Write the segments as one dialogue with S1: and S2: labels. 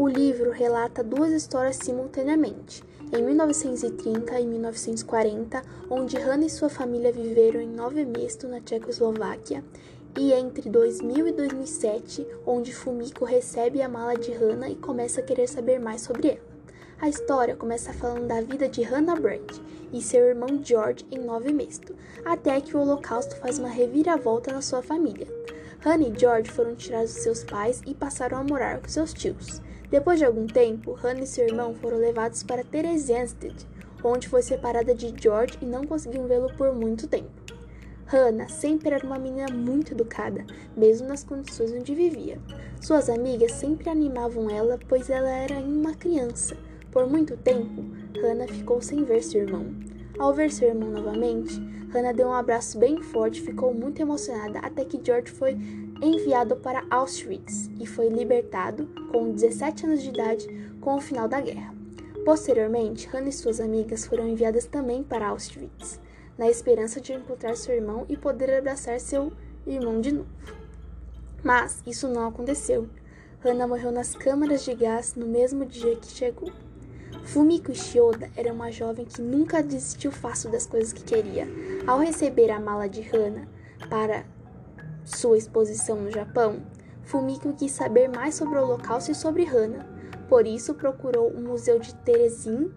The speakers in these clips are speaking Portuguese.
S1: O livro relata duas histórias simultaneamente. Em 1930 e 1940, onde Hannah e sua família viveram em Novo Mesto, na Tchecoslováquia, e entre 2000 e 2007, onde Fumiko recebe a mala de Hannah e começa a querer saber mais sobre ela. A história começa falando da vida de Hannah Brand e seu irmão George em Nove Mesto, até que o Holocausto faz uma reviravolta na sua família. Hannah e George foram tirados de seus pais e passaram a morar com seus tios. Depois de algum tempo, Hannah e seu irmão foram levados para Theresienstadt, onde foi separada de George e não conseguiam vê-lo por muito tempo. Hannah sempre era uma menina muito educada, mesmo nas condições onde vivia. Suas amigas sempre animavam ela, pois ela era ainda uma criança. Por muito tempo, Hannah ficou sem ver seu irmão. Ao ver seu irmão novamente, Hannah deu um abraço bem forte e ficou muito emocionada até que George foi enviado para Auschwitz e foi libertado com 17 anos de idade com o final da guerra. Posteriormente, Hannah e suas amigas foram enviadas também para Auschwitz na esperança de encontrar seu irmão e poder abraçar seu irmão de novo. Mas isso não aconteceu. Hannah morreu nas câmaras de gás no mesmo dia que chegou. Fumiko Shioda era uma jovem que nunca desistiu fácil das coisas que queria. Ao receber a mala de Hannah para sua exposição no Japão, Fumiko quis saber mais sobre o Holocausto e sobre Hannah. Por isso, procurou o Museu de Terezin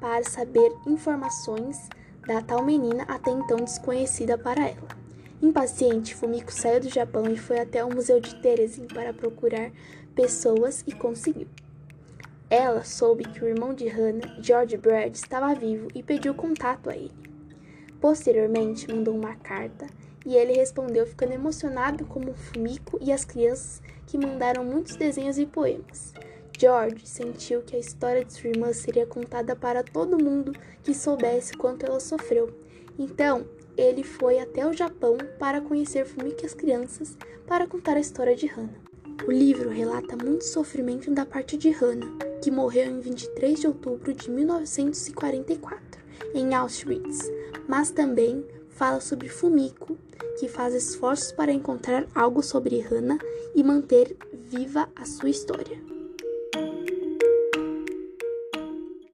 S1: para saber informações da tal menina até então desconhecida para ela. Impaciente, Fumiko saiu do Japão e foi até o Museu de Terezin para procurar pessoas e conseguiu. Ela soube que o irmão de Hannah, George Brad, estava vivo e pediu contato a ele. Posteriormente, mandou uma carta e ele respondeu ficando emocionado como Fumiko e as crianças que mandaram muitos desenhos e poemas. George sentiu que a história de sua irmã seria contada para todo mundo que soubesse quanto ela sofreu. Então, ele foi até o Japão para conhecer Fumiko e as crianças para contar a história de Hannah. O livro relata muito sofrimento da parte de Hannah, que morreu em 23 de outubro de 1944, em Auschwitz, mas também fala sobre Fumiko, que faz esforços para encontrar algo sobre Hannah e manter viva a sua história.